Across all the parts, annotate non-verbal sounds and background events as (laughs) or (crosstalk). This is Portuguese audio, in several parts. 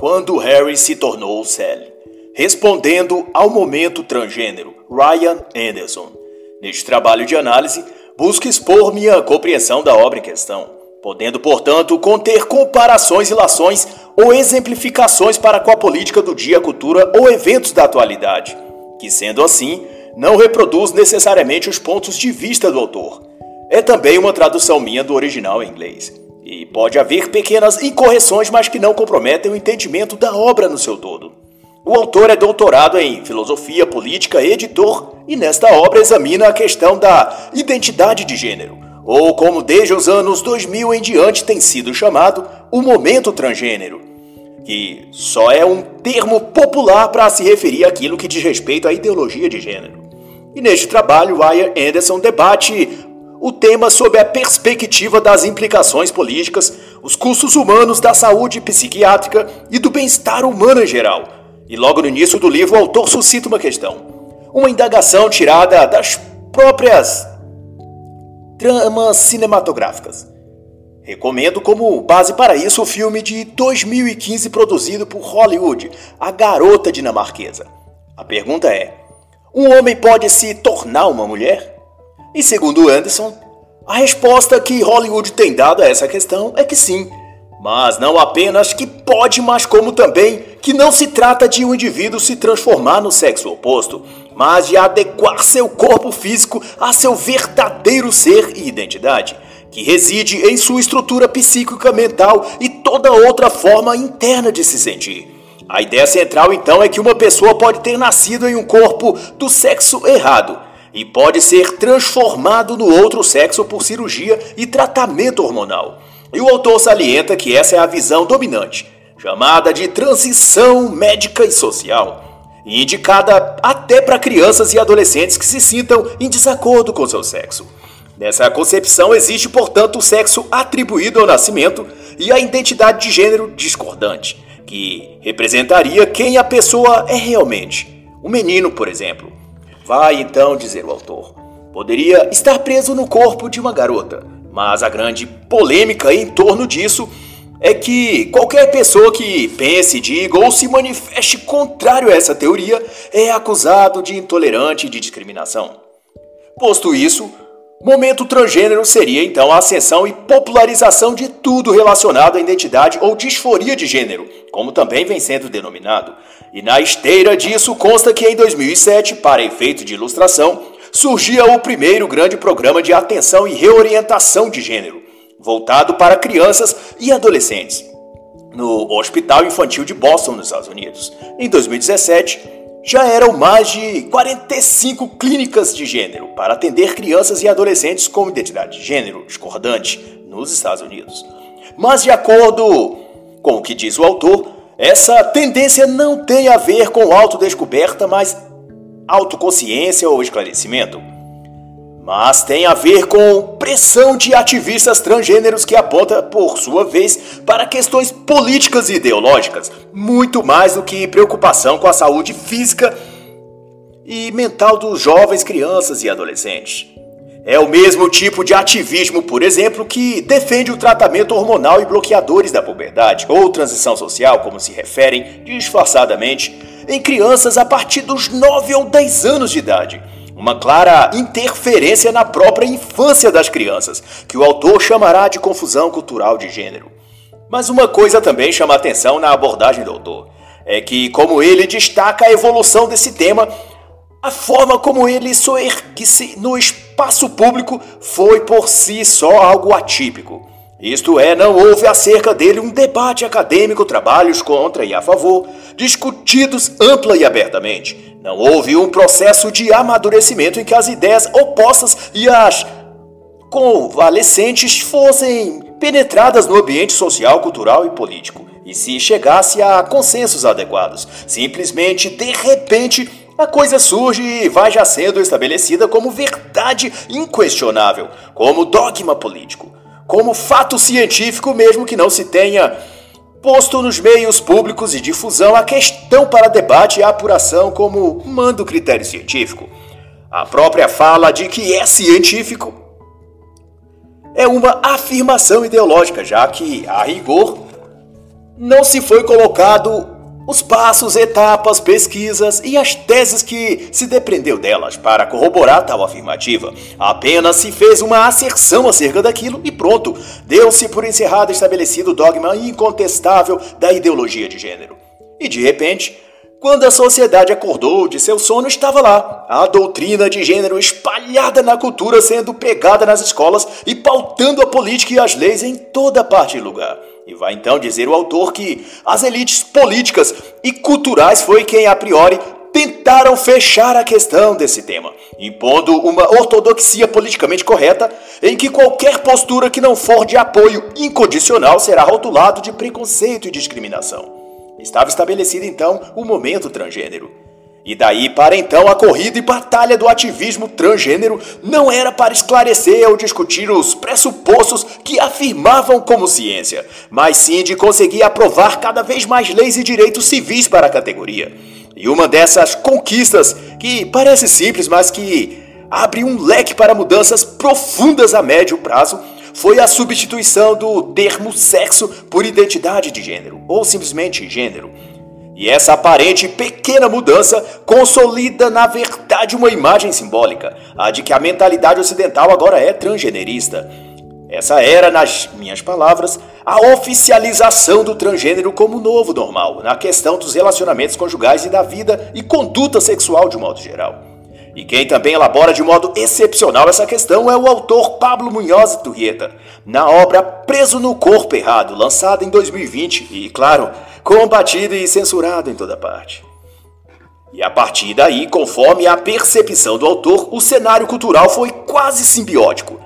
Quando Harry se tornou Sally, respondendo ao momento transgênero Ryan Anderson. Neste trabalho de análise, busco expor minha compreensão da obra em questão, podendo, portanto, conter comparações, relações ou exemplificações para com a política do dia, cultura ou eventos da atualidade, que, sendo assim, não reproduz necessariamente os pontos de vista do autor. É também uma tradução minha do original em inglês. E pode haver pequenas incorreções, mas que não comprometem o entendimento da obra no seu todo. O autor é doutorado em filosofia política editor, e nesta obra examina a questão da identidade de gênero, ou como desde os anos 2000 em diante tem sido chamado, o momento transgênero, que só é um termo popular para se referir àquilo que diz respeito à ideologia de gênero. E neste trabalho, Ryan Anderson debate o tema sob a perspectiva das implicações políticas, os custos humanos da saúde psiquiátrica e do bem-estar humano em geral. E logo no início do livro, o autor suscita uma questão, uma indagação tirada das próprias tramas cinematográficas. Recomendo como base para isso o filme de 2015 produzido por Hollywood, A Garota Dinamarquesa. A pergunta é: um homem pode se tornar uma mulher? E segundo Anderson, a resposta que Hollywood tem dado a essa questão é que sim. Mas não apenas que pode, mas como também que não se trata de um indivíduo se transformar no sexo oposto, mas de adequar seu corpo físico a seu verdadeiro ser e identidade, que reside em sua estrutura psíquica mental e toda outra forma interna de se sentir. A ideia central então é que uma pessoa pode ter nascido em um corpo do sexo errado e pode ser transformado no outro sexo por cirurgia e tratamento hormonal. E o autor salienta que essa é a visão dominante, chamada de transição médica e social, e indicada até para crianças e adolescentes que se sintam em desacordo com seu sexo. Nessa concepção existe, portanto, o sexo atribuído ao nascimento e a identidade de gênero discordante, que representaria quem a pessoa é realmente. O menino, por exemplo, Vai então dizer o autor. Poderia estar preso no corpo de uma garota, mas a grande polêmica em torno disso é que qualquer pessoa que pense, diga ou se manifeste contrário a essa teoria é acusado de intolerante e de discriminação. Posto isso, momento transgênero seria então a ascensão e popularização de tudo relacionado à identidade ou disforia de gênero, como também vem sendo denominado, e na esteira disso consta que em 2007, para efeito de ilustração, surgia o primeiro grande programa de atenção e reorientação de gênero, voltado para crianças e adolescentes, no Hospital Infantil de Boston, nos Estados Unidos. Em 2017, já eram mais de 45 clínicas de gênero para atender crianças e adolescentes com identidade de gênero discordante nos Estados Unidos. Mas, de acordo com o que diz o autor, essa tendência não tem a ver com autodescoberta, mas autoconsciência ou esclarecimento. Mas tem a ver com pressão de ativistas transgêneros que aponta, por sua vez, para questões políticas e ideológicas, muito mais do que preocupação com a saúde física e mental dos jovens, crianças e adolescentes. É o mesmo tipo de ativismo, por exemplo, que defende o tratamento hormonal e bloqueadores da puberdade, ou transição social, como se referem disfarçadamente, em crianças a partir dos 9 ou 10 anos de idade. Uma clara interferência na própria infância das crianças, que o autor chamará de confusão cultural de gênero. Mas uma coisa também chama atenção na abordagem do autor. É que, como ele destaca a evolução desse tema, a forma como ele soergue-se no espaço público foi por si só algo atípico. Isto é, não houve acerca dele um debate acadêmico, trabalhos contra e a favor, discutidos ampla e abertamente. Não houve um processo de amadurecimento em que as ideias opostas e as convalescentes fossem penetradas no ambiente social, cultural e político, e se chegasse a consensos adequados. Simplesmente, de repente, a coisa surge e vai já sendo estabelecida como verdade inquestionável, como dogma político, como fato científico, mesmo que não se tenha posto nos meios públicos de difusão a questão para debate e apuração como manda o critério científico. A própria fala de que é científico é uma afirmação ideológica, já que, a rigor, não se foi colocado os passos, etapas, pesquisas e as teses que se depreendeu delas para corroborar tal afirmativa. Apenas se fez uma asserção acerca daquilo e pronto, deu-se por encerrado estabelecido o dogma incontestável da ideologia de gênero. E de repente, quando a sociedade acordou de seu sono, estava lá a doutrina de gênero espalhada na cultura, sendo pregada nas escolas e pautando a política e as leis em toda parte e lugar. E vai então dizer o autor que as elites políticas e culturais foi quem, a priori, tentaram fechar a questão desse tema, impondo uma ortodoxia politicamente correta em que qualquer postura que não for de apoio incondicional será rotulado de preconceito e discriminação. Estava estabelecido então o momento transgênero. E daí para então a corrida e batalha do ativismo transgênero não era para esclarecer ou discutir os pressupostos que afirmavam como ciência, mas sim de conseguir aprovar cada vez mais leis e direitos civis para a categoria. E uma dessas conquistas, que parece simples, mas que abre um leque para mudanças profundas a médio prazo, foi a substituição do termo sexo por identidade de gênero, ou simplesmente gênero. E essa aparente pequena mudança consolida, na verdade, uma imagem simbólica, a de que a mentalidade ocidental agora é transgenerista. Essa era, nas minhas palavras, a oficialização do transgênero como novo normal, na questão dos relacionamentos conjugais e da vida e conduta sexual de modo geral. E quem também elabora de modo excepcional essa questão é o autor Pablo Munhoz Turrieta, na obra Preso no Corpo Errado, lançada em 2020 e, claro, combatido e censurado em toda parte. E a partir daí, conforme a percepção do autor, o cenário cultural foi quase simbiótico.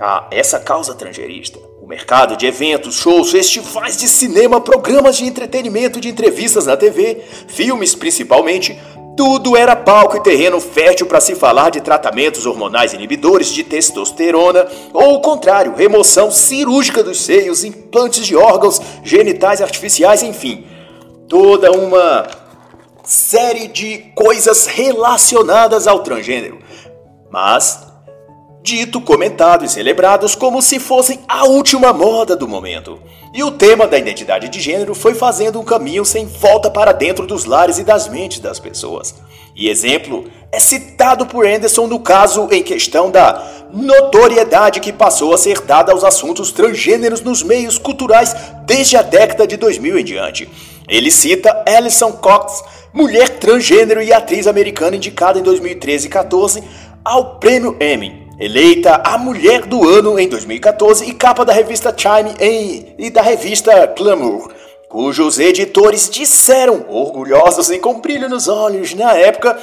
Ah, essa causa transgerista, o mercado de eventos, shows, festivais de cinema, programas de entretenimento e de entrevistas na TV, filmes principalmente, tudo era palco e terreno fértil para se falar de tratamentos hormonais inibidores de testosterona, ou o contrário, remoção cirúrgica dos seios, implantes de órgãos genitais artificiais, enfim. Toda uma série de coisas relacionadas ao transgênero. Mas dito, comentado e celebrados como se fossem a última moda do momento. E o tema da identidade de gênero foi fazendo um caminho sem volta para dentro dos lares e das mentes das pessoas. E exemplo é citado por Anderson no caso em questão da notoriedade que passou a ser dada aos assuntos transgêneros nos meios culturais desde a década de 2000 em diante. Ele cita Alison Cox, mulher transgênero e atriz americana indicada em 2013 e 14 ao prêmio Emmy eleita a Mulher do Ano em 2014 e capa da revista Time em, e da revista Glamour, cujos editores disseram, orgulhosos e com brilho nos olhos na época,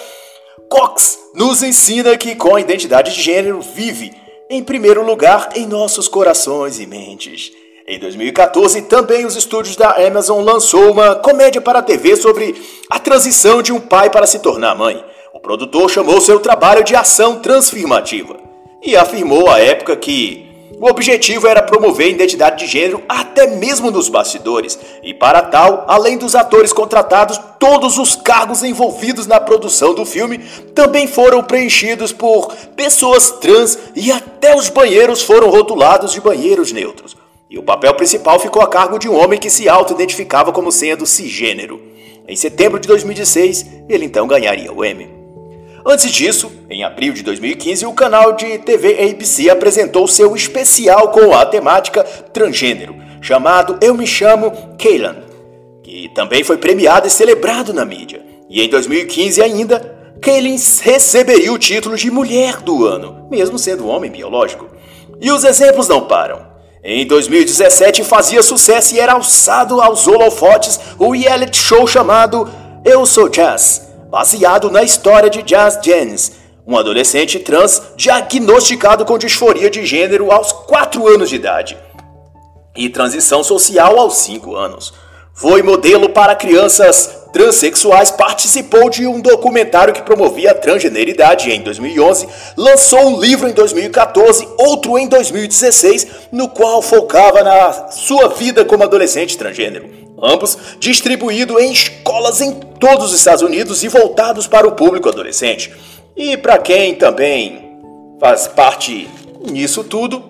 Cox nos ensina que com a identidade de gênero vive em primeiro lugar em nossos corações e mentes. Em 2014, também os estúdios da Amazon lançou uma comédia para a TV sobre a transição de um pai para se tornar mãe. O produtor chamou seu trabalho de ação transformativa e afirmou à época que o objetivo era promover a identidade de gênero até mesmo nos bastidores, e para tal, além dos atores contratados, todos os cargos envolvidos na produção do filme também foram preenchidos por pessoas trans e até os banheiros foram rotulados de banheiros neutros. E o papel principal ficou a cargo de um homem que se auto-identificava como sendo cisgênero. Em setembro de 2016, ele então ganharia o Emmy. Antes disso, em abril de 2015, o canal de TV ABC apresentou seu especial com a temática transgênero, chamado Eu Me Chamo Kaylan, que também foi premiado e celebrado na mídia. E em 2015 ainda, Kaylin receberia o título de Mulher do Ano, mesmo sendo homem biológico. E os exemplos não param. Em 2017 fazia sucesso e era alçado aos holofotes o reality show chamado Eu Sou Jazz, baseado na história de Jazz Jennings, um adolescente trans diagnosticado com disforia de gênero aos 4 anos de idade e transição social aos 5 anos. Foi modelo para crianças transexuais, participou de um documentário que promovia a transgeneridade em 2011, lançou um livro em 2014, outro em 2016, no qual focava na sua vida como adolescente transgênero ambos distribuídos em escolas em todos os Estados Unidos e voltados para o público adolescente. E para quem também faz parte nisso tudo,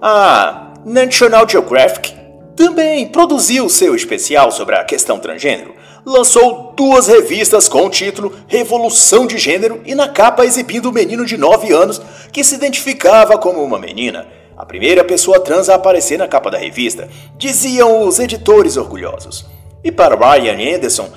a National Geographic também produziu seu especial sobre a questão transgênero. Lançou duas revistas com o título Revolução de Gênero e na capa exibindo um menino de 9 anos que se identificava como uma menina. A primeira pessoa trans a aparecer na capa da revista, diziam os editores orgulhosos. E para Ryan Anderson,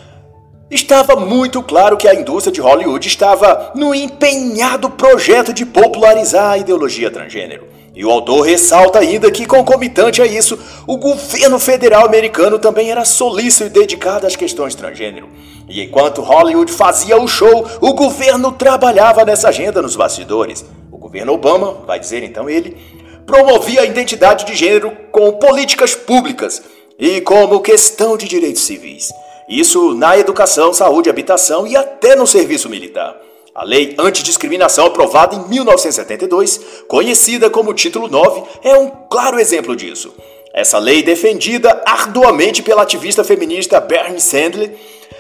Estava muito claro que a indústria de Hollywood estava no empenhado projeto de popularizar a ideologia transgênero. E o autor ressalta ainda que, concomitante a isso, o governo federal americano também era solícito e dedicado às questões transgênero. E enquanto Hollywood fazia o show, o governo trabalhava nessa agenda nos bastidores. O governo Obama, vai dizer então ele, promovia a identidade de gênero com políticas públicas e como questão de direitos civis. Isso na educação, saúde, habitação e até no serviço militar. A Lei Antidiscriminação, aprovada em 1972, conhecida como Título 9, é um claro exemplo disso. Essa lei, defendida arduamente pela ativista feminista Bernie Sandler,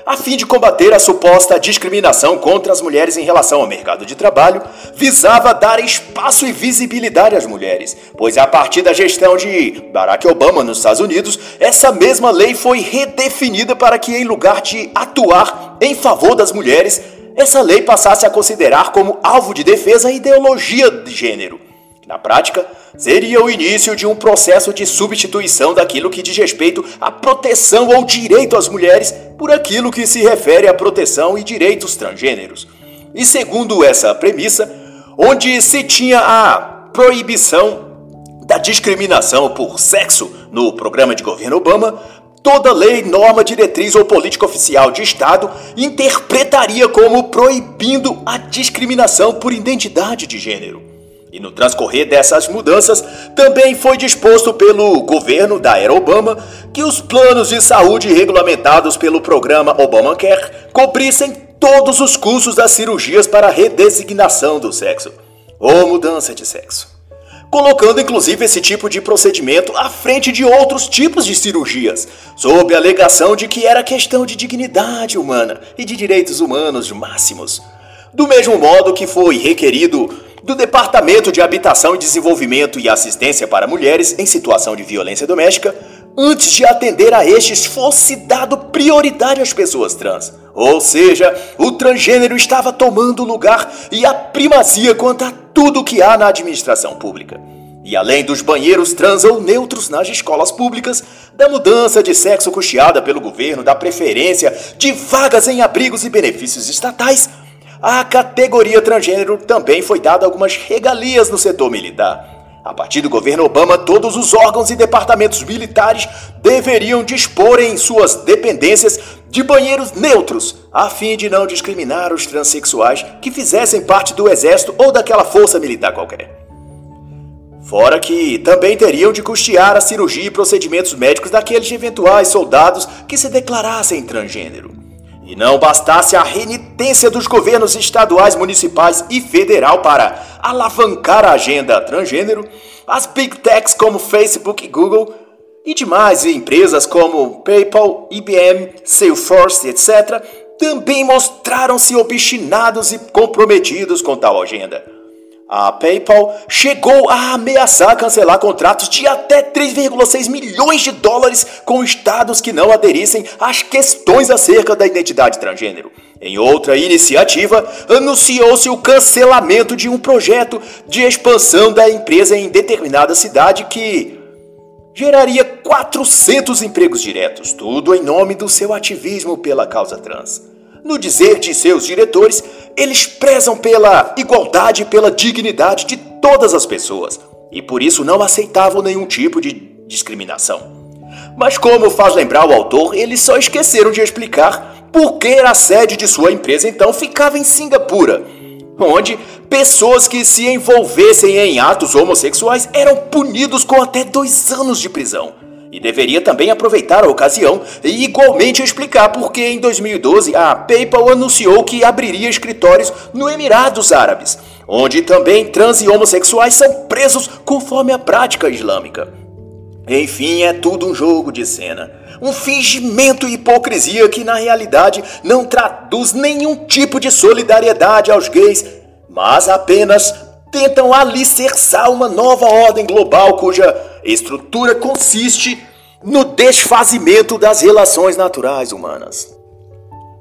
a fim de combater a suposta discriminação contra as mulheres em relação ao mercado de trabalho, visava dar espaço e visibilidade às mulheres, pois a partir da gestão de Barack Obama nos Estados Unidos, essa mesma lei foi redefinida para que, em lugar de atuar em favor das mulheres, essa lei passasse a considerar como alvo de defesa a ideologia de gênero. Na prática, seria o início de um processo de substituição daquilo que diz respeito à proteção ou direito às mulheres por aquilo que se refere à proteção e direitos transgêneros. E segundo essa premissa, onde se tinha a proibição da discriminação por sexo no programa de governo Obama, Toda lei, norma, diretriz ou política oficial de Estado interpretaria como proibindo a discriminação por identidade de gênero. E no transcorrer dessas mudanças, também foi disposto pelo governo da era Obama que os planos de saúde regulamentados pelo programa Obamacare cobrissem todos os custos das cirurgias para redesignação do sexo ou mudança de sexo colocando inclusive esse tipo de procedimento à frente de outros tipos de cirurgias, sob a alegação de que era questão de dignidade humana e de direitos humanos máximos. Do mesmo modo que foi requerido do Departamento de Habitação e Desenvolvimento e Assistência para Mulheres em Situação de Violência Doméstica, antes de atender a estes fosse dado prioridade às pessoas trans. Ou seja, o transgênero estava tomando lugar e a primazia quanto a tudo que há na administração pública. E além dos banheiros trans ou neutros nas escolas públicas, da mudança de sexo custeada pelo governo, da preferência de vagas em abrigos e benefícios estatais, a categoria transgênero também foi dada algumas regalias no setor militar. A partir do governo Obama, todos os órgãos e departamentos militares deveriam dispor em suas dependências de banheiros neutros, a fim de não discriminar os transexuais que fizessem parte do exército ou daquela força militar qualquer. Fora que também teriam de custear a cirurgia e procedimentos médicos daqueles eventuais soldados que se declarassem transgênero. E não bastasse a renitência dos governos estaduais, municipais e federal para alavancar a agenda transgênero, as big techs como Facebook e Google e demais empresas como PayPal, IBM, Salesforce, etc., também mostraram-se obstinados e comprometidos com tal agenda. A PayPal chegou a ameaçar cancelar contratos de até 3,6 milhões de dólares com estados que não aderissem às questões acerca da identidade transgênero. Em outra iniciativa, anunciou-se o cancelamento de um projeto de expansão da empresa em determinada cidade que geraria 400 empregos diretos, tudo em nome do seu ativismo pela causa trans. No dizer de seus diretores, eles prezam pela igualdade e pela dignidade de todas as pessoas e por isso não aceitavam nenhum tipo de discriminação. Mas, como faz lembrar o autor, eles só esqueceram de explicar por que a sede de sua empresa então ficava em Singapura, onde pessoas que se envolvessem em atos homossexuais eram punidos com até dois anos de prisão. E deveria também aproveitar a ocasião e igualmente explicar por que em 2012 a PayPal anunciou que abriria escritórios no Emirados Árabes, onde também trans e homossexuais são presos conforme a prática islâmica. Enfim, é tudo um jogo de cena. Um fingimento e hipocrisia que na realidade não traduz nenhum tipo de solidariedade aos gays, mas apenas tentam alicerçar uma nova ordem global cuja estrutura consiste no desfazimento das relações naturais humanas,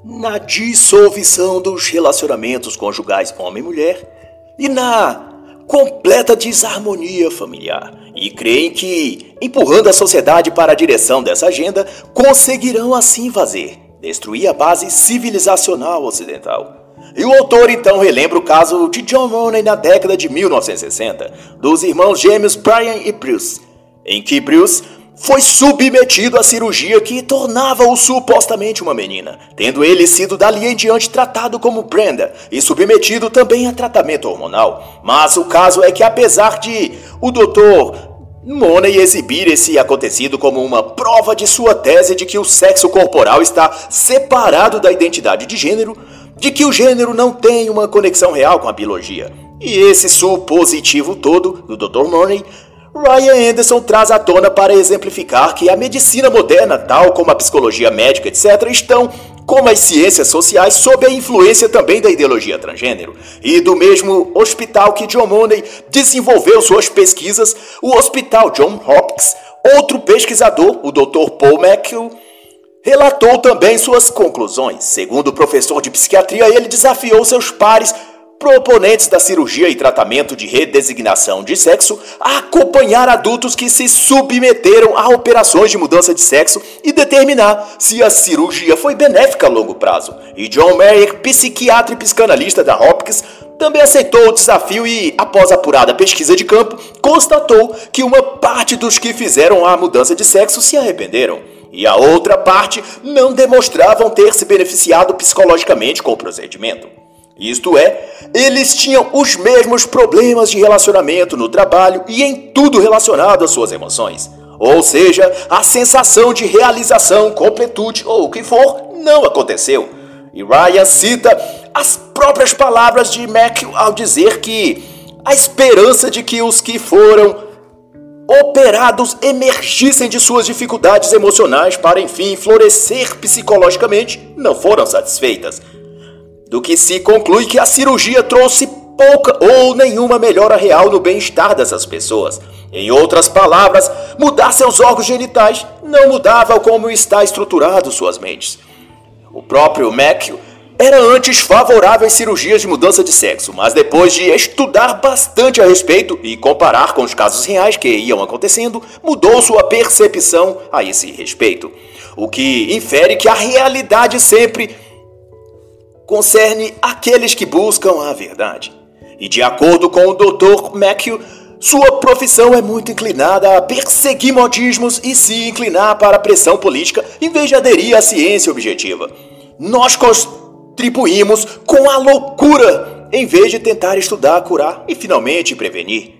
na dissolução dos relacionamentos conjugais homem-mulher e na completa desarmonia familiar. E creem que, empurrando a sociedade para a direção dessa agenda, conseguirão assim fazer destruir a base civilizacional ocidental. E o autor então relembra o caso de John Money na década de 1960, dos irmãos gêmeos Brian e Bruce, em que Bruce foi submetido à cirurgia que tornava-o supostamente uma menina, tendo ele sido dali em diante tratado como Brenda e submetido também a tratamento hormonal. Mas o caso é que apesar de o doutor Money exibir esse acontecido como uma prova de sua tese de que o sexo corporal está separado da identidade de gênero, de que o gênero não tem uma conexão real com a biologia. E esse supositivo todo do Dr. Money Ryan Anderson traz à tona para exemplificar que a medicina moderna, tal como a psicologia médica, etc., estão, como as ciências sociais, sob a influência também da ideologia transgênero. E do mesmo hospital que John Money desenvolveu suas pesquisas, o Hospital John Hopkins, outro pesquisador, o Dr. Paul McHugh, relatou também suas conclusões. Segundo o professor de psiquiatria, ele desafiou seus pares proponentes da cirurgia e tratamento de redesignação de sexo a acompanhar adultos que se submeteram a operações de mudança de sexo e determinar se a cirurgia foi benéfica a longo prazo. E John Mayer, psiquiatra e psicanalista da Hopkins, também aceitou o desafio e, após apurada pesquisa de campo, constatou que uma parte dos que fizeram a mudança de sexo se arrependeram e a outra parte não demonstravam ter se beneficiado psicologicamente com o procedimento. Isto é, eles tinham os mesmos problemas de relacionamento no trabalho e em tudo relacionado às suas emoções. Ou seja, a sensação de realização, completude ou o que for não aconteceu. E Ryan cita as próprias palavras de Mac ao dizer que a esperança de que os que foram operados emergissem de suas dificuldades emocionais para enfim florescer psicologicamente não foram satisfeitas do que se conclui que a cirurgia trouxe pouca ou nenhuma melhora real no bem-estar dessas pessoas. Em outras palavras, mudar seus órgãos genitais não mudava como está estruturado suas mentes. O próprio Macchio era antes favorável às cirurgias de mudança de sexo, mas depois de estudar bastante a respeito e comparar com os casos reais que iam acontecendo, mudou sua percepção a esse respeito. O que infere que a realidade sempre concerne aqueles que buscam a verdade. E de acordo com o Dr. Macchio, sua profissão é muito inclinada a perseguir modismos e se inclinar para a pressão política em vez de aderir à ciência objetiva. Nós contribuímos com a loucura em vez de tentar estudar, curar e finalmente prevenir.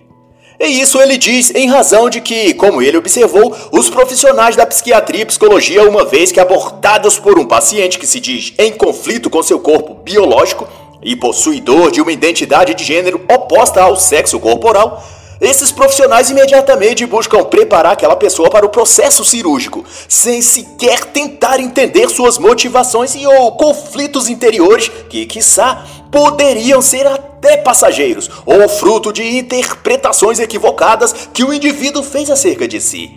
E isso ele diz em razão de que, como ele observou, os profissionais da psiquiatria e psicologia, uma vez que abordados por um paciente que se diz em conflito com seu corpo biológico e possuidor de uma identidade de gênero oposta ao sexo corporal, esses profissionais imediatamente buscam preparar aquela pessoa para o processo cirúrgico, sem sequer tentar entender suas motivações e ou conflitos interiores que, quiçá, poderiam ser até passageiros ou fruto de interpretações equivocadas que o indivíduo fez acerca de si,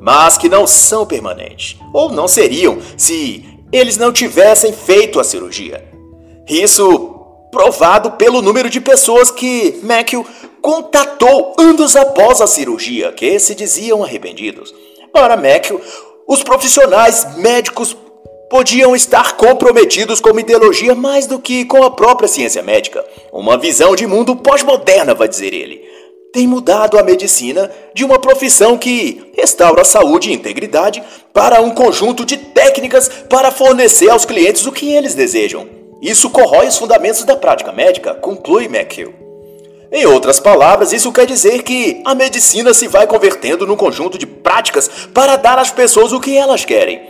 mas que não são permanentes, ou não seriam se eles não tivessem feito a cirurgia. Isso provado pelo número de pessoas que Matthew contatou anos após a cirurgia, que se diziam arrependidos. Para Matthew, os profissionais médicos podiam estar comprometidos com ideologia mais do que com a própria ciência médica. Uma visão de mundo pós-moderna, vai dizer ele. Tem mudado a medicina de uma profissão que restaura a saúde e integridade para um conjunto de técnicas para fornecer aos clientes o que eles desejam. Isso corrói os fundamentos da prática médica, conclui McHugh. Em outras palavras, isso quer dizer que a medicina se vai convertendo num conjunto de práticas para dar às pessoas o que elas querem.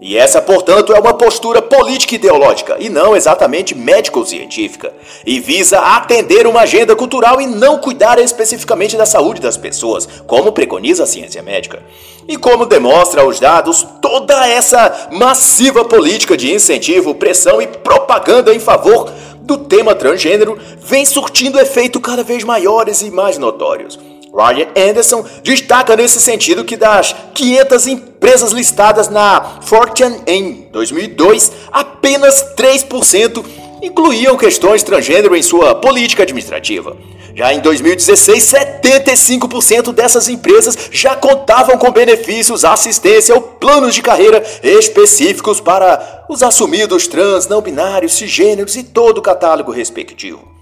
E essa, portanto, é uma postura política ideológica e não exatamente médico-científica, e visa atender uma agenda cultural e não cuidar especificamente da saúde das pessoas, como preconiza a ciência médica. E como demonstra os dados, toda essa massiva política de incentivo, pressão e propaganda em favor do tema transgênero vem surtindo efeito cada vez maiores e mais notórios. Ryan Anderson destaca nesse sentido que das 500 empresas listadas na Fortune em 2002, apenas 3% incluíam questões transgênero em sua política administrativa. Já em 2016, 75% dessas empresas já contavam com benefícios, assistência ou planos de carreira específicos para os assumidos trans, não binários, cisgêneros e todo o catálogo respectivo.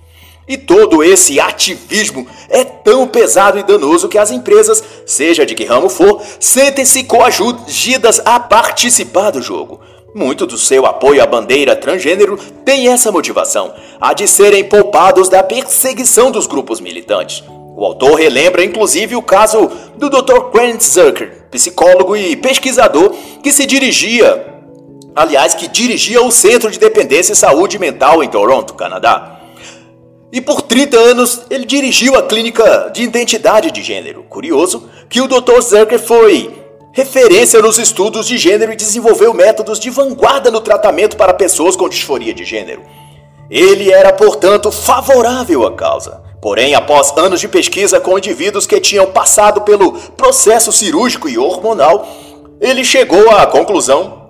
E todo esse ativismo é tão pesado e danoso que as empresas, seja de que ramo for, sentem-se coagidas a participar do jogo. Muito do seu apoio à bandeira transgênero tem essa motivação, a de serem poupados da perseguição dos grupos militantes. O autor relembra inclusive o caso do Dr. Grant Zucker, psicólogo e pesquisador que se dirigia, aliás, que dirigia o Centro de Dependência e Saúde Mental em Toronto, Canadá. E por 30 anos ele dirigiu a clínica de identidade de gênero. Curioso que o Dr. Zucker foi referência nos estudos de gênero e desenvolveu métodos de vanguarda no tratamento para pessoas com disforia de gênero. Ele era, portanto, favorável à causa. Porém, após anos de pesquisa com indivíduos que tinham passado pelo processo cirúrgico e hormonal, ele chegou à conclusão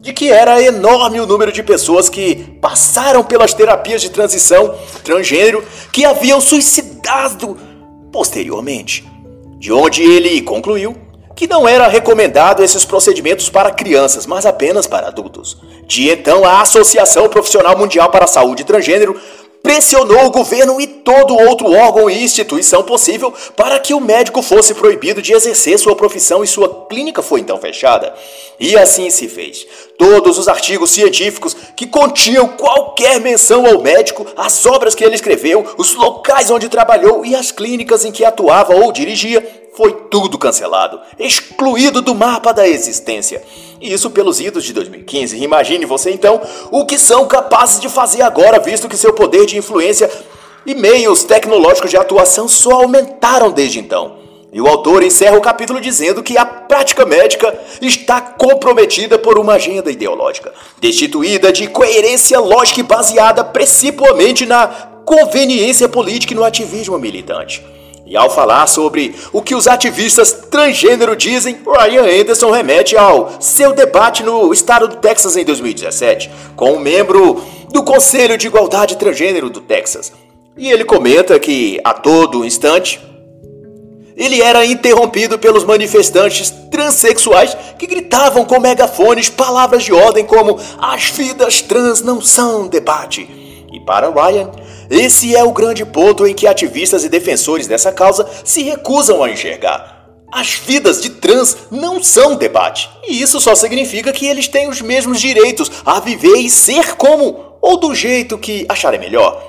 de que era enorme o número de pessoas que passaram pelas terapias de transição transgênero que haviam suicidado posteriormente. De onde ele concluiu que não era recomendado esses procedimentos para crianças, mas apenas para adultos. De então, a Associação Profissional Mundial para a Saúde Transgênero pressionou o governo e todo outro órgão e instituição possível para que o médico fosse proibido de exercer sua profissão e sua clínica foi então fechada. E assim se fez. Todos os artigos científicos que continham qualquer menção ao médico, as obras que ele escreveu, os locais onde trabalhou e as clínicas em que atuava ou dirigia foi tudo cancelado, excluído do mapa da existência. Isso pelos idos de 2015. Imagine você então o que são capazes de fazer agora, visto que seu poder de influência e meios tecnológicos de atuação só aumentaram desde então. E o autor encerra o capítulo dizendo que a prática médica está comprometida por uma agenda ideológica, destituída de coerência lógica e baseada principalmente na conveniência política e no ativismo militante. E ao falar sobre o que os ativistas transgênero dizem, Ryan Anderson remete ao seu debate no estado do Texas em 2017, com um membro do Conselho de Igualdade Transgênero do Texas. E ele comenta que, a todo instante, ele era interrompido pelos manifestantes transexuais que gritavam com megafones palavras de ordem como as vidas trans não são debate. E para Ryan, esse é o grande ponto em que ativistas e defensores dessa causa se recusam a enxergar. As vidas de trans não são debate, e isso só significa que eles têm os mesmos direitos a viver e ser como ou do jeito que acharem melhor.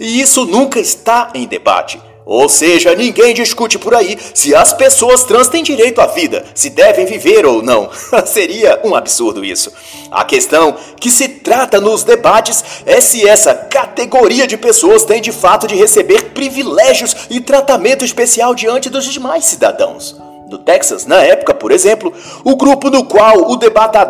E isso nunca está em debate. Ou seja, ninguém discute por aí se as pessoas trans têm direito à vida, se devem viver ou não. (laughs) Seria um absurdo isso. A questão que se trata nos debates é se essa categoria de pessoas tem de fato de receber privilégios e tratamento especial diante dos demais cidadãos. No Texas, na época, por exemplo, o grupo no qual o debata,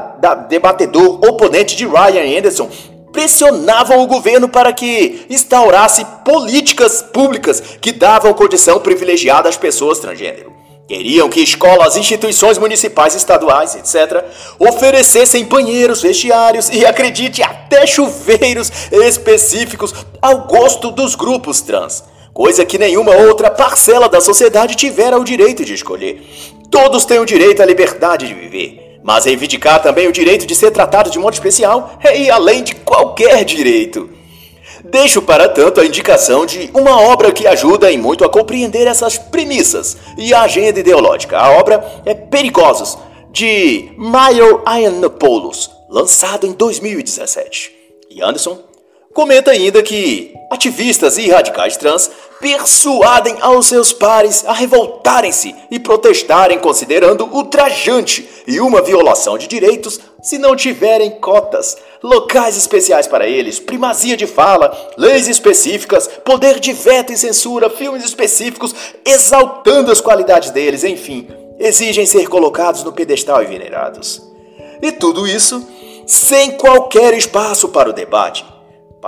debatedor oponente de Ryan Anderson pressionavam o governo para que instaurasse políticas públicas que davam condição privilegiada às pessoas transgênero. Queriam que escolas, instituições municipais, estaduais, etc., oferecessem banheiros, vestiários e, acredite, até chuveiros específicos ao gosto dos grupos trans, coisa que nenhuma outra parcela da sociedade tivera o direito de escolher. Todos têm o direito à liberdade de viver. Mas reivindicar também o direito de ser tratado de modo especial é ir além de qualquer direito. Deixo para tanto a indicação de uma obra que ajuda em muito a compreender essas premissas e a agenda ideológica. A obra é Perigosos, de Mayor Iannopoulos, lançado em 2017. E Anderson comenta ainda que ativistas e radicais trans persuadem aos seus pares a revoltarem-se e protestarem considerando ultrajante e uma violação de direitos se não tiverem cotas, locais especiais para eles, primazia de fala, leis específicas, poder de veto e censura, filmes específicos, exaltando as qualidades deles, enfim, exigem ser colocados no pedestal e venerados. E tudo isso sem qualquer espaço para o debate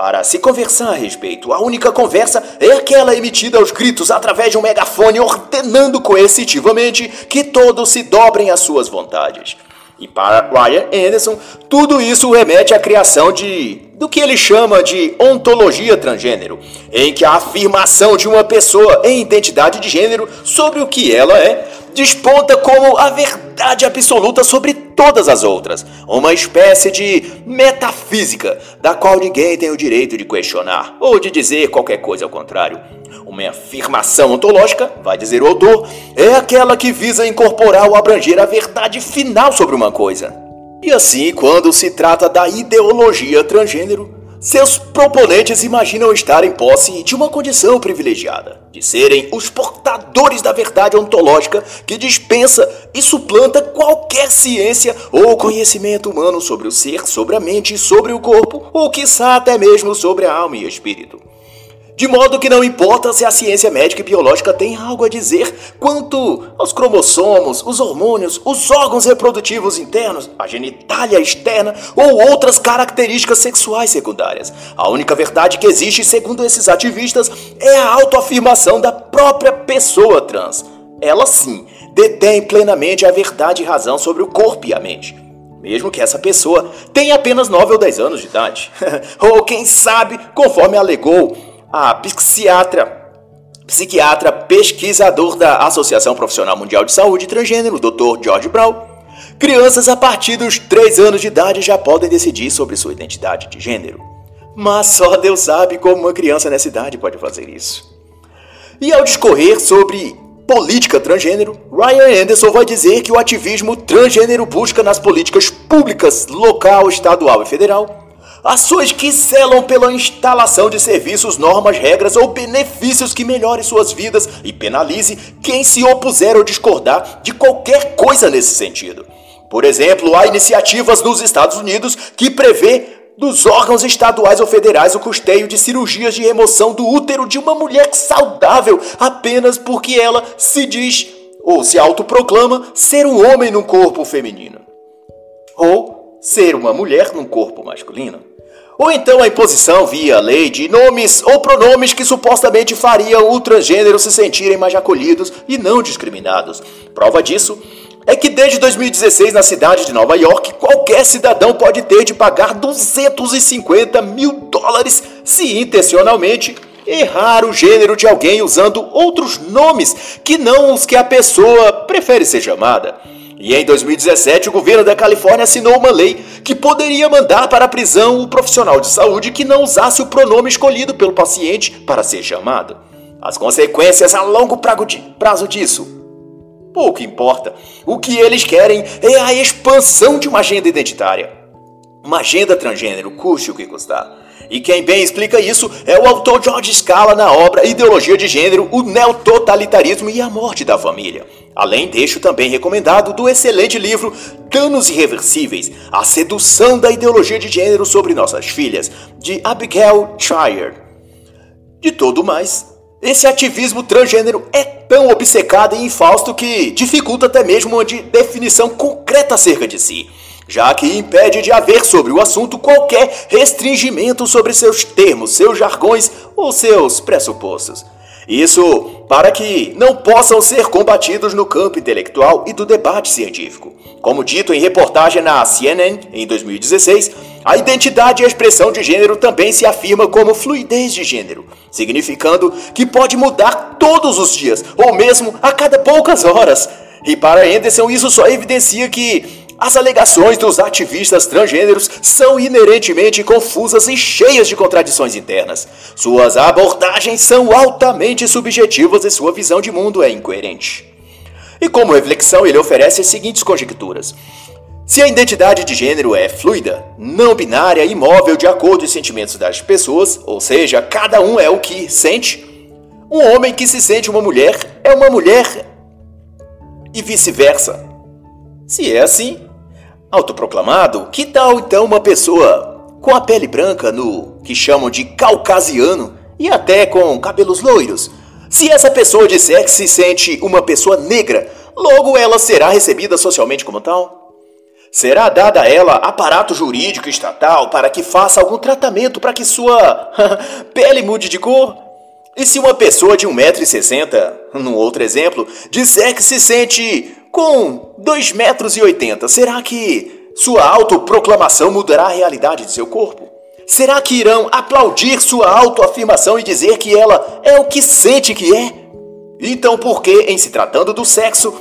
Para se conversar a respeito, a única conversa é aquela emitida aos gritos através de um megafone ordenando coercitivamente que todos se dobrem às suas vontades. E para Ryan Anderson, tudo isso remete à criação de do que ele chama de ontologia transgênero, em que a afirmação de uma pessoa em identidade de gênero sobre o que ela é desponta como a verdade absoluta sobre todas as outras, uma espécie de metafísica da qual ninguém tem o direito de questionar ou de dizer qualquer coisa ao contrário. Uma afirmação ontológica, vai dizer o autor, é aquela que visa incorporar ou abranger a verdade final sobre uma coisa. E assim, quando se trata da ideologia transgênero, seus proponentes imaginam estar em posse de uma condição privilegiada, de serem os portadores da verdade ontológica que dispensa e suplanta qualquer ciência ou conhecimento humano sobre o ser, sobre a mente, sobre o corpo, ou quiçá até mesmo sobre a alma e espírito. De modo que não importa se a ciência médica e biológica tem algo a dizer quanto aos cromossomos, os hormônios, os órgãos reprodutivos internos, a genitália externa ou outras características sexuais secundárias. A única verdade que existe, segundo esses ativistas, é a autoafirmação da própria pessoa trans. Ela sim detém plenamente a verdade e razão sobre o corpo e a mente mesmo que essa pessoa tenha apenas 9 ou 10 anos de idade. (laughs) ou quem sabe, conforme alegou a psiquiatra, psiquiatra pesquisador da Associação Profissional Mundial de Saúde Transgênero, Dr. George Brown, crianças a partir dos 3 anos de idade já podem decidir sobre sua identidade de gênero. Mas só Deus sabe como uma criança nessa idade pode fazer isso. E ao discorrer sobre política transgênero, Ryan Anderson vai dizer que o ativismo transgênero busca nas políticas públicas, local, estadual e federal Ações que zelam pela instalação de serviços, normas, regras ou benefícios que melhorem suas vidas e penalize quem se opuser ou discordar de qualquer coisa nesse sentido. Por exemplo, há iniciativas nos Estados Unidos que prevê dos órgãos estaduais ou federais o custeio de cirurgias de remoção do útero de uma mulher saudável apenas porque ela se diz ou se autoproclama ser um homem num corpo feminino. Ou ser uma mulher num corpo masculino ou então a imposição via lei de nomes ou pronomes que supostamente fariam o transgênero se sentirem mais acolhidos e não discriminados. Prova disso é que desde 2016 na cidade de Nova York, qualquer cidadão pode ter de pagar 250 mil dólares se intencionalmente errar o gênero de alguém usando outros nomes que não os que a pessoa prefere ser chamada. E em 2017, o governo da Califórnia assinou uma lei que poderia mandar para a prisão o profissional de saúde que não usasse o pronome escolhido pelo paciente para ser chamado. As consequências a longo prazo disso. Pouco importa. O que eles querem é a expansão de uma agenda identitária. Uma agenda transgênero, custe o que custar. E quem bem explica isso é o autor George Scala na obra Ideologia de Gênero, o Neototalitarismo e a Morte da Família. Além deixo também recomendado do excelente livro Danos Irreversíveis, a sedução da ideologia de gênero sobre nossas filhas, de Abigail Shire. De todo mais, esse ativismo transgênero é tão obcecado e infausto que dificulta até mesmo uma definição concreta acerca de si já que impede de haver sobre o assunto qualquer restringimento sobre seus termos, seus jargões ou seus pressupostos. Isso para que não possam ser combatidos no campo intelectual e do debate científico. Como dito em reportagem na CNN em 2016, a identidade e a expressão de gênero também se afirma como fluidez de gênero, significando que pode mudar todos os dias ou mesmo a cada poucas horas. E para Anderson, isso só evidencia que as alegações dos ativistas transgêneros são inerentemente confusas e cheias de contradições internas. Suas abordagens são altamente subjetivas e sua visão de mundo é incoerente. E como reflexão, ele oferece as seguintes conjecturas. Se a identidade de gênero é fluida, não binária e móvel de acordo com os sentimentos das pessoas, ou seja, cada um é o que sente, um homem que se sente uma mulher é uma mulher e vice-versa. Se é assim, Autoproclamado, que tal então uma pessoa com a pele branca no que chamam de caucasiano e até com cabelos loiros? Se essa pessoa disser que se sente uma pessoa negra, logo ela será recebida socialmente como tal? Será dada a ela aparato jurídico estatal para que faça algum tratamento para que sua (laughs) pele mude de cor? E se uma pessoa de 1,60m, num outro exemplo, disser que se sente com 2,80m, será que sua autoproclamação mudará a realidade de seu corpo? Será que irão aplaudir sua autoafirmação e dizer que ela é o que sente que é? Então, por que, em se tratando do sexo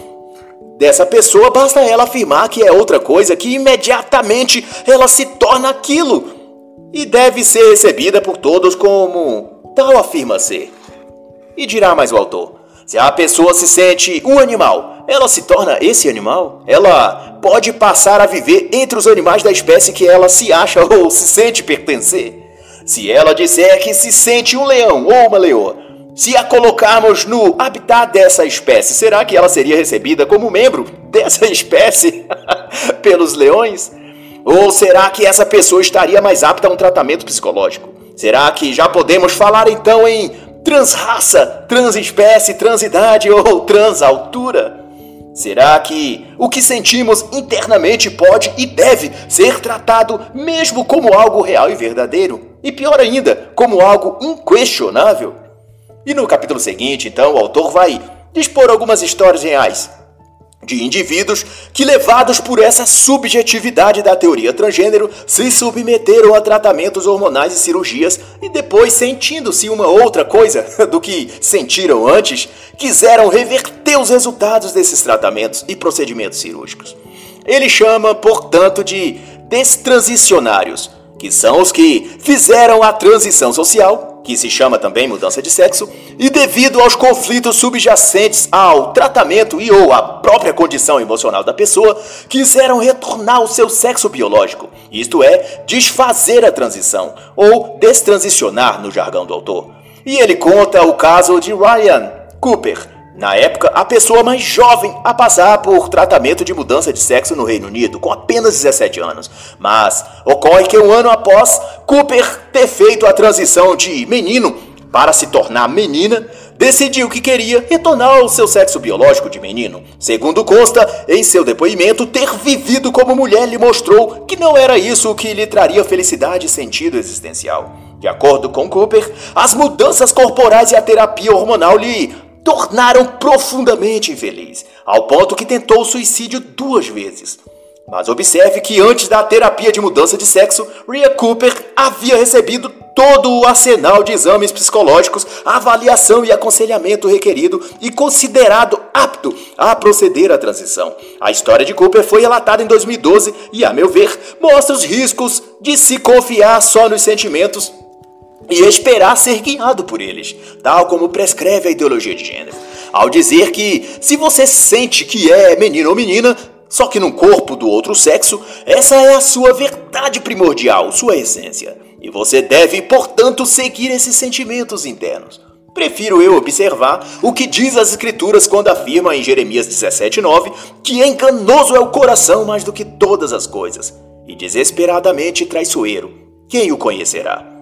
dessa pessoa, basta ela afirmar que é outra coisa que imediatamente ela se torna aquilo e deve ser recebida por todos como tal afirma ser? E dirá mais o autor: se a pessoa se sente um animal, ela se torna esse animal? Ela pode passar a viver entre os animais da espécie que ela se acha ou se sente pertencer? Se ela disser que se sente um leão ou uma leoa, se a colocarmos no habitat dessa espécie, será que ela seria recebida como membro dessa (laughs) espécie (laughs) pelos leões? Ou será que essa pessoa estaria mais apta a um tratamento psicológico? Será que já podemos falar então em transraça, transespécie, transidade ou (laughs) transaltura? Será que o que sentimos internamente pode e deve ser tratado mesmo como algo real e verdadeiro? E pior ainda, como algo inquestionável? E no capítulo seguinte, então, o autor vai dispor algumas histórias reais de indivíduos que, levados por essa subjetividade da teoria transgênero, se submeteram a tratamentos hormonais e cirurgias e depois, sentindo-se uma outra coisa (laughs) do que sentiram antes, quiseram reverter os resultados desses tratamentos e procedimentos cirúrgicos. Ele chama, portanto, de destransicionários, que são os que fizeram a transição social que se chama também mudança de sexo, e devido aos conflitos subjacentes ao tratamento e ou à própria condição emocional da pessoa, quiseram retornar ao seu sexo biológico, isto é, desfazer a transição, ou destransicionar no jargão do autor. E ele conta o caso de Ryan Cooper, na época, a pessoa mais jovem a passar por tratamento de mudança de sexo no Reino Unido, com apenas 17 anos. Mas ocorre que um ano após Cooper ter feito a transição de menino para se tornar menina, decidiu que queria retornar ao seu sexo biológico de menino. Segundo consta, em seu depoimento, ter vivido como mulher lhe mostrou que não era isso que lhe traria felicidade e sentido existencial. De acordo com Cooper, as mudanças corporais e a terapia hormonal lhe tornaram profundamente infeliz, ao ponto que tentou o suicídio duas vezes. Mas observe que antes da terapia de mudança de sexo, Rhea Cooper havia recebido todo o arsenal de exames psicológicos, avaliação e aconselhamento requerido e considerado apto a proceder à transição. A história de Cooper foi relatada em 2012 e, a meu ver, mostra os riscos de se confiar só nos sentimentos e esperar ser guiado por eles, tal como prescreve a ideologia de gênero. Ao dizer que se você sente que é menino ou menina, só que no corpo do outro sexo, essa é a sua verdade primordial, sua essência. E você deve, portanto, seguir esses sentimentos internos. Prefiro eu observar o que diz as Escrituras quando afirma em Jeremias 17,9 que enganoso é o coração mais do que todas as coisas, e desesperadamente traiçoeiro. Quem o conhecerá?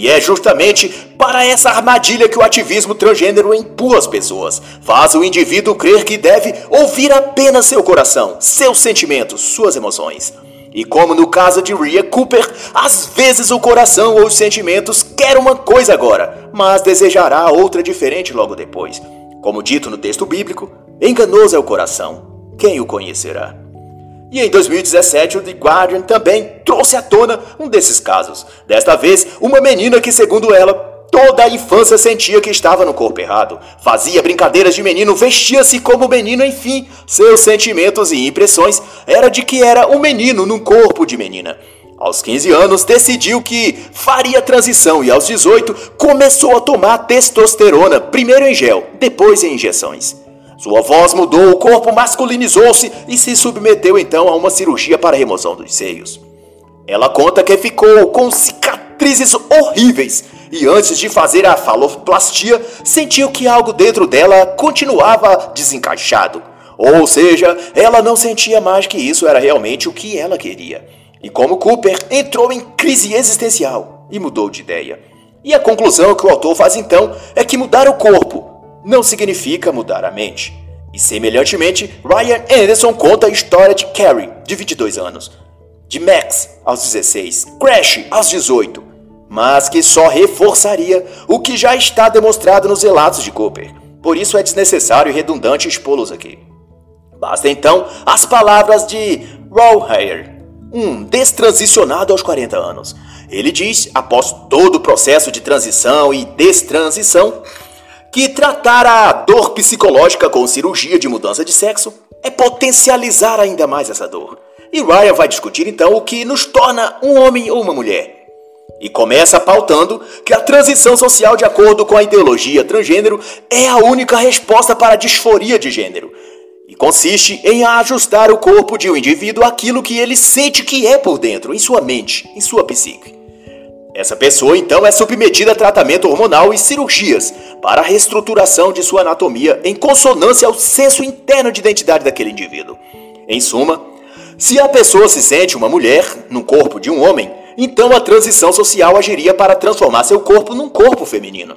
E é justamente para essa armadilha que o ativismo transgênero empurra as pessoas. Faz o indivíduo crer que deve ouvir apenas seu coração, seus sentimentos, suas emoções. E como no caso de Rhea Cooper, às vezes o coração ou os sentimentos quer uma coisa agora, mas desejará outra diferente logo depois. Como dito no texto bíblico, enganoso é o coração. Quem o conhecerá? E em 2017, o The Guardian também trouxe à tona um desses casos. Desta vez, uma menina que, segundo ela, toda a infância sentia que estava no corpo errado. Fazia brincadeiras de menino, vestia-se como menino, enfim, seus sentimentos e impressões era de que era um menino num corpo de menina. Aos 15 anos, decidiu que faria transição e aos 18 começou a tomar testosterona, primeiro em gel, depois em injeções. Sua voz mudou, o corpo masculinizou-se e se submeteu então a uma cirurgia para remoção dos seios. Ela conta que ficou com cicatrizes horríveis e antes de fazer a faloplastia, sentiu que algo dentro dela continuava desencaixado. Ou seja, ela não sentia mais que isso era realmente o que ela queria. E como Cooper entrou em crise existencial e mudou de ideia. E a conclusão que o autor faz então é que mudar o corpo não significa mudar a mente. E semelhantemente, Ryan Anderson conta a história de Carrie, de 22 anos, de Max aos 16, Crash aos 18, mas que só reforçaria o que já está demonstrado nos relatos de Cooper. Por isso é desnecessário e redundante expô-los aqui. Basta então as palavras de Rawhire, um destransicionado aos 40 anos. Ele diz, após todo o processo de transição e destransição, que tratar a dor psicológica com cirurgia de mudança de sexo é potencializar ainda mais essa dor. E Ryan vai discutir então o que nos torna um homem ou uma mulher. E começa pautando que a transição social de acordo com a ideologia transgênero é a única resposta para a disforia de gênero. E consiste em ajustar o corpo de um indivíduo àquilo que ele sente que é por dentro, em sua mente, em sua psique. Essa pessoa então é submetida a tratamento hormonal e cirurgias para a reestruturação de sua anatomia em consonância ao senso interno de identidade daquele indivíduo. Em suma, se a pessoa se sente uma mulher no corpo de um homem, então a transição social agiria para transformar seu corpo num corpo feminino.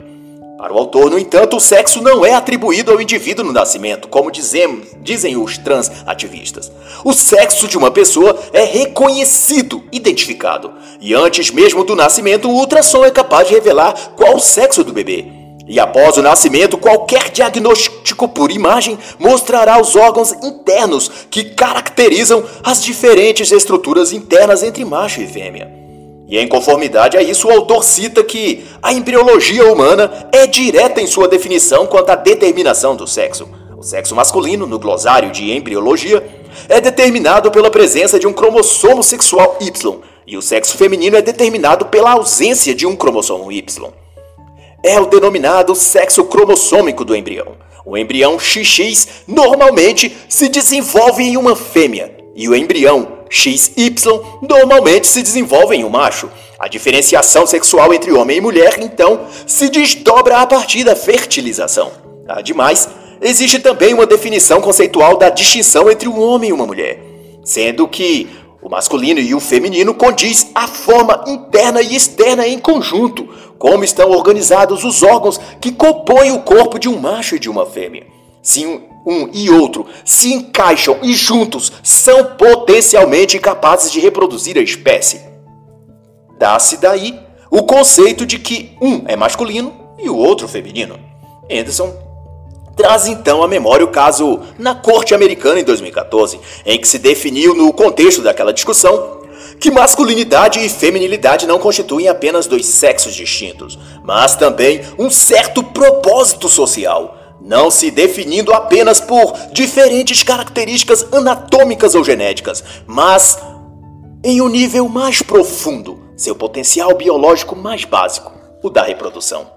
Para o autor, no entanto, o sexo não é atribuído ao indivíduo no nascimento, como dizem, dizem os transativistas. O sexo de uma pessoa é reconhecido, identificado. E antes mesmo do nascimento, o ultrassom é capaz de revelar qual o sexo do bebê. E após o nascimento, qualquer diagnóstico por imagem mostrará os órgãos internos que caracterizam as diferentes estruturas internas entre macho e fêmea. E em conformidade a isso, o autor cita que a embriologia humana é direta em sua definição quanto à determinação do sexo. O sexo masculino, no glossário de embriologia, é determinado pela presença de um cromossomo sexual Y, e o sexo feminino é determinado pela ausência de um cromossomo Y. É o denominado sexo cromossômico do embrião. O embrião XX normalmente se desenvolve em uma fêmea, e o embrião XY normalmente se desenvolve em um macho. A diferenciação sexual entre homem e mulher, então, se desdobra a partir da fertilização. Ademais, existe também uma definição conceitual da distinção entre um homem e uma mulher, sendo que o masculino e o feminino condiz a forma interna e externa em conjunto, como estão organizados os órgãos que compõem o corpo de um macho e de uma fêmea. Se um e outro se encaixam e juntos são potencialmente capazes de reproduzir a espécie. Dá-se daí o conceito de que um é masculino e o outro feminino. Anderson traz então à memória o caso na Corte Americana em 2014, em que se definiu no contexto daquela discussão que masculinidade e feminilidade não constituem apenas dois sexos distintos, mas também um certo propósito social não se definindo apenas por diferentes características anatômicas ou genéticas, mas em um nível mais profundo, seu potencial biológico mais básico, o da reprodução.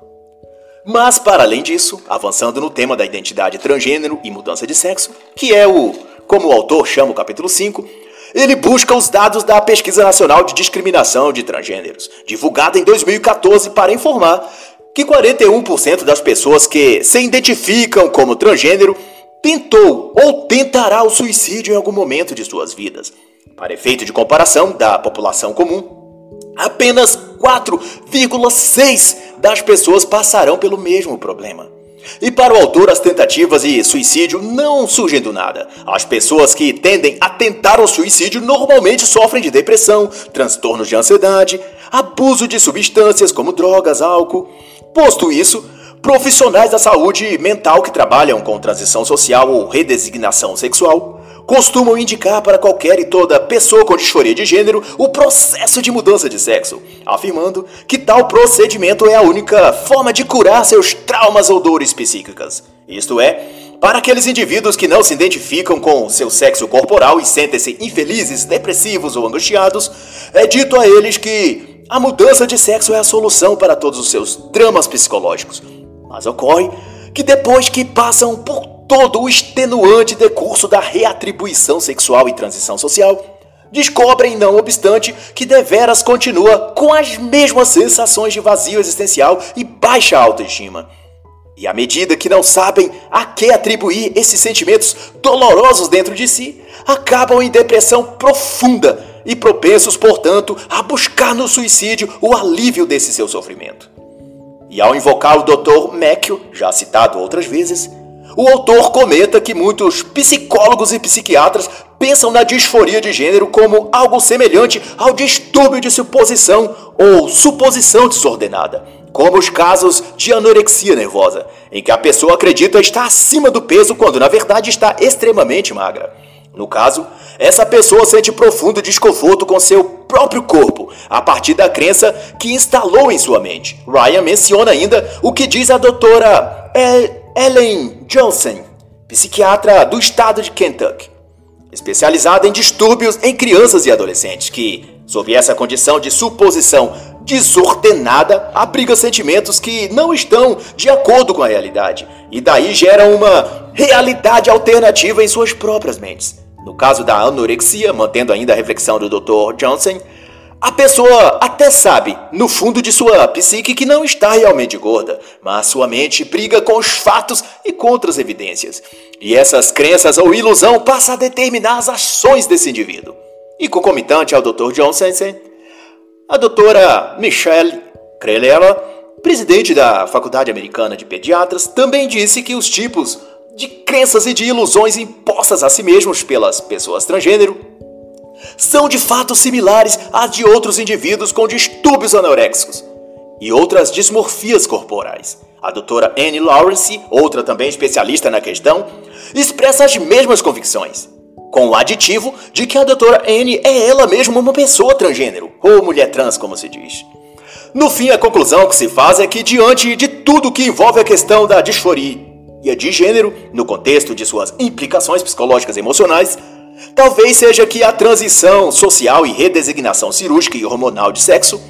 Mas, para além disso, avançando no tema da identidade transgênero e mudança de sexo, que é o, como o autor chama o capítulo 5, ele busca os dados da Pesquisa Nacional de Discriminação de Transgêneros, divulgada em 2014 para informar que 41% das pessoas que se identificam como transgênero tentou ou tentará o suicídio em algum momento de suas vidas. Para efeito de comparação da população comum, apenas 4,6% das pessoas passarão pelo mesmo problema. E para o autor, as tentativas de suicídio não surgem do nada. As pessoas que tendem a tentar o suicídio normalmente sofrem de depressão, transtornos de ansiedade, abuso de substâncias como drogas, álcool. Posto isso, profissionais da saúde mental que trabalham com transição social ou redesignação sexual costumam indicar para qualquer e toda pessoa com disforia de gênero o processo de mudança de sexo, afirmando que tal procedimento é a única forma de curar seus traumas ou dores psíquicas. Isto é, para aqueles indivíduos que não se identificam com seu sexo corporal e sentem-se infelizes, depressivos ou angustiados, é dito a eles que a mudança de sexo é a solução para todos os seus dramas psicológicos. Mas ocorre que depois que passam por todo o extenuante decurso da reatribuição sexual e transição social, descobrem, não obstante, que deveras continua com as mesmas sensações de vazio existencial e baixa autoestima. E à medida que não sabem a que atribuir esses sentimentos dolorosos dentro de si, acabam em depressão profunda e propensos, portanto, a buscar no suicídio o alívio desse seu sofrimento. E ao invocar o Dr. Macchio, já citado outras vezes, o autor comenta que muitos psicólogos e psiquiatras pensam na disforia de gênero como algo semelhante ao distúrbio de suposição ou suposição desordenada, como os casos de anorexia nervosa, em que a pessoa acredita estar acima do peso quando na verdade está extremamente magra. No caso, essa pessoa sente profundo desconforto com seu próprio corpo, a partir da crença que instalou em sua mente. Ryan menciona ainda o que diz a doutora Ellen Johnson, psiquiatra do estado de Kentucky, especializada em distúrbios em crianças e adolescentes, que, sob essa condição de suposição desordenada, abriga sentimentos que não estão de acordo com a realidade, e daí geram uma realidade alternativa em suas próprias mentes. No caso da anorexia, mantendo ainda a reflexão do Dr. Johnson, a pessoa até sabe, no fundo de sua psique, que não está realmente gorda, mas sua mente briga com os fatos e contra as evidências. E essas crenças ou ilusão passa a determinar as ações desse indivíduo. E concomitante ao Dr. Johnson, a doutora Michelle Crelella, presidente da Faculdade Americana de Pediatras, também disse que os tipos de crenças e de ilusões impostas a si mesmos pelas pessoas transgênero são de fato similares às de outros indivíduos com distúrbios anoréxicos e outras dismorfias corporais. A doutora Anne Lawrence, outra também especialista na questão, expressa as mesmas convicções, com o aditivo de que a doutora Anne é ela mesma uma pessoa transgênero, ou mulher trans, como se diz. No fim, a conclusão que se faz é que, diante de tudo que envolve a questão da disforia e de gênero, no contexto de suas implicações psicológicas e emocionais, talvez seja que a transição social e redesignação cirúrgica e hormonal de sexo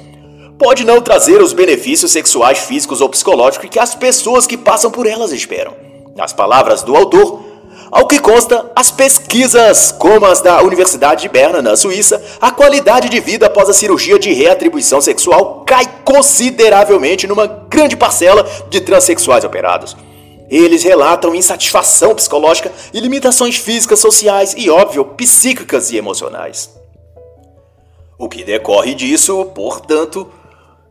pode não trazer os benefícios sexuais, físicos ou psicológicos que as pessoas que passam por elas esperam. Nas palavras do autor, ao que consta, as pesquisas, como as da Universidade de Berna, na Suíça, a qualidade de vida após a cirurgia de reatribuição sexual cai consideravelmente numa grande parcela de transexuais operados. Eles relatam insatisfação psicológica e limitações físicas, sociais e, óbvio, psíquicas e emocionais. O que decorre disso, portanto,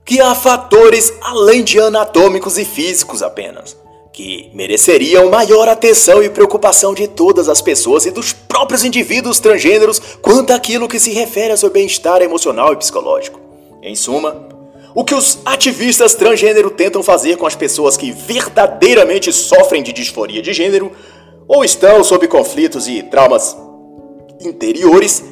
que há fatores além de anatômicos e físicos apenas, que mereceriam maior atenção e preocupação de todas as pessoas e dos próprios indivíduos transgêneros quanto àquilo que se refere ao seu bem-estar emocional e psicológico. Em suma, o que os ativistas transgênero tentam fazer com as pessoas que verdadeiramente sofrem de disforia de gênero ou estão sob conflitos e traumas interiores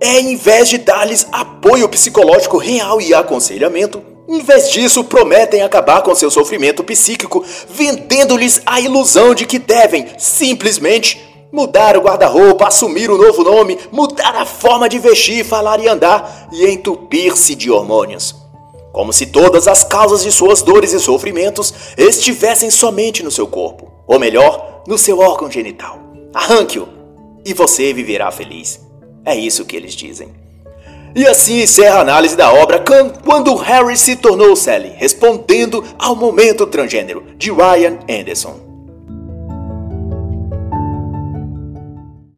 é, em vez de dar-lhes apoio psicológico real e aconselhamento, em vez disso, prometem acabar com seu sofrimento psíquico, vendendo-lhes a ilusão de que devem simplesmente mudar o guarda-roupa, assumir um novo nome, mudar a forma de vestir, falar e andar e entupir-se de hormônios como se todas as causas de suas dores e sofrimentos estivessem somente no seu corpo, ou melhor, no seu órgão genital. Arranque-o e você viverá feliz. É isso que eles dizem. E assim encerra a análise da obra Quando Harry se tornou Sally, respondendo ao momento transgênero, de Ryan Anderson.